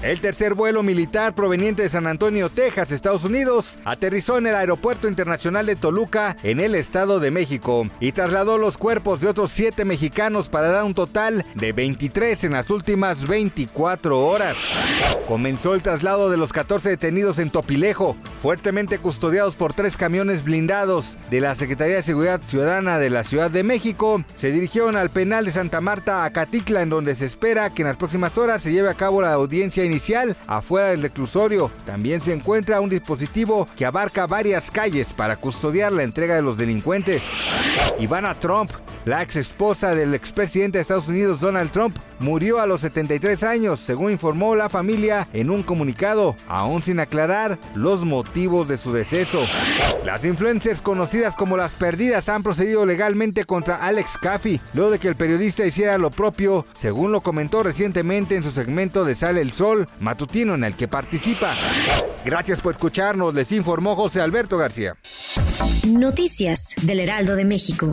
El tercer vuelo militar proveniente de San Antonio, Texas, Estados Unidos, aterrizó en el Aeropuerto Internacional de Toluca, en el Estado de México, y trasladó los cuerpos de otros siete mexicanos para dar un total de 23 en las últimas 24 horas. Comenzó el traslado de los 14 detenidos en Topilejo, fuertemente custodiados por tres camiones blindados de la Secretaría de Seguridad Ciudadana de la Ciudad de México. Se dirigieron al penal de Santa Marta, Acatitla, en donde se espera que en las próximas horas se lleve a cabo la audiencia inicial afuera del reclusorio. También se encuentra un dispositivo que abarca varias calles para custodiar la entrega de los delincuentes. Ivana Trump, la ex esposa del expresidente de Estados Unidos Donald Trump, murió a los 73 años, según informó la familia en un comunicado, aún sin aclarar los motivos de su deceso. Las influencers conocidas como las perdidas han procedido legalmente contra Alex Caffey, luego de que el periodista hiciera lo propio, según lo comentó recientemente en su segmento de Sale el Sol matutino en el que participa. Gracias por escucharnos, les informó José Alberto García. Noticias del Heraldo de México.